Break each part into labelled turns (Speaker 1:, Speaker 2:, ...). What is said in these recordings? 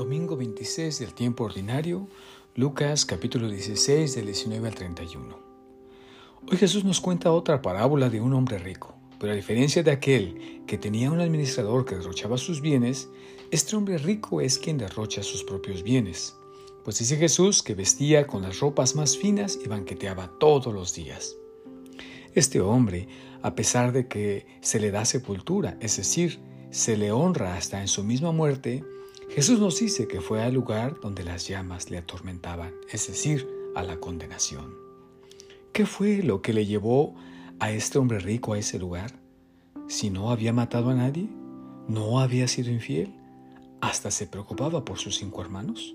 Speaker 1: Domingo 26 del tiempo ordinario, Lucas capítulo 16 del 19 al 31. Hoy Jesús nos cuenta otra parábola de un hombre rico, pero a diferencia de aquel que tenía un administrador que derrochaba sus bienes, este hombre rico es quien derrocha sus propios bienes. Pues dice Jesús que vestía con las ropas más finas y banqueteaba todos los días. Este hombre, a pesar de que se le da sepultura, es decir, se le honra hasta en su misma muerte, Jesús nos dice que fue al lugar donde las llamas le atormentaban, es decir, a la condenación. ¿Qué fue lo que le llevó a este hombre rico a ese lugar? Si no había matado a nadie, no había sido infiel, hasta se preocupaba por sus cinco hermanos.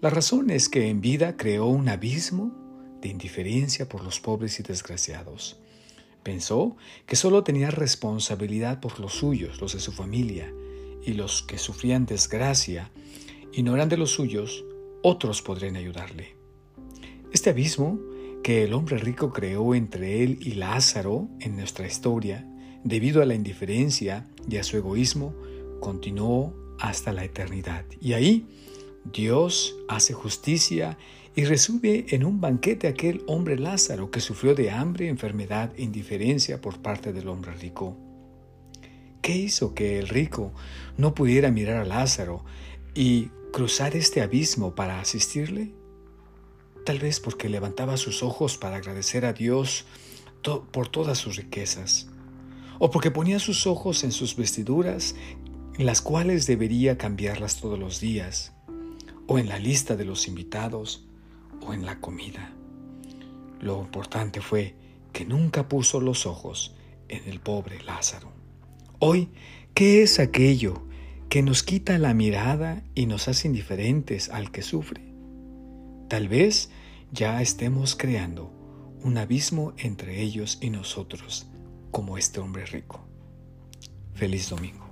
Speaker 1: La razón es que en vida creó un abismo de indiferencia por los pobres y desgraciados. Pensó que solo tenía responsabilidad por los suyos, los de su familia, y los que sufrían desgracia y no eran de los suyos, otros podrían ayudarle. Este abismo que el hombre rico creó entre él y Lázaro en nuestra historia, debido a la indiferencia y a su egoísmo, continuó hasta la eternidad. Y ahí Dios hace justicia y recibe en un banquete aquel hombre Lázaro que sufrió de hambre, enfermedad e indiferencia por parte del hombre rico. ¿Qué hizo que el rico no pudiera mirar a Lázaro y cruzar este abismo para asistirle? Tal vez porque levantaba sus ojos para agradecer a Dios por todas sus riquezas, o porque ponía sus ojos en sus vestiduras, las cuales debería cambiarlas todos los días, o en la lista de los invitados, o en la comida. Lo importante fue que nunca puso los ojos en el pobre Lázaro. Hoy, ¿qué es aquello que nos quita la mirada y nos hace indiferentes al que sufre? Tal vez ya estemos creando un abismo entre ellos y nosotros, como este hombre rico. Feliz domingo.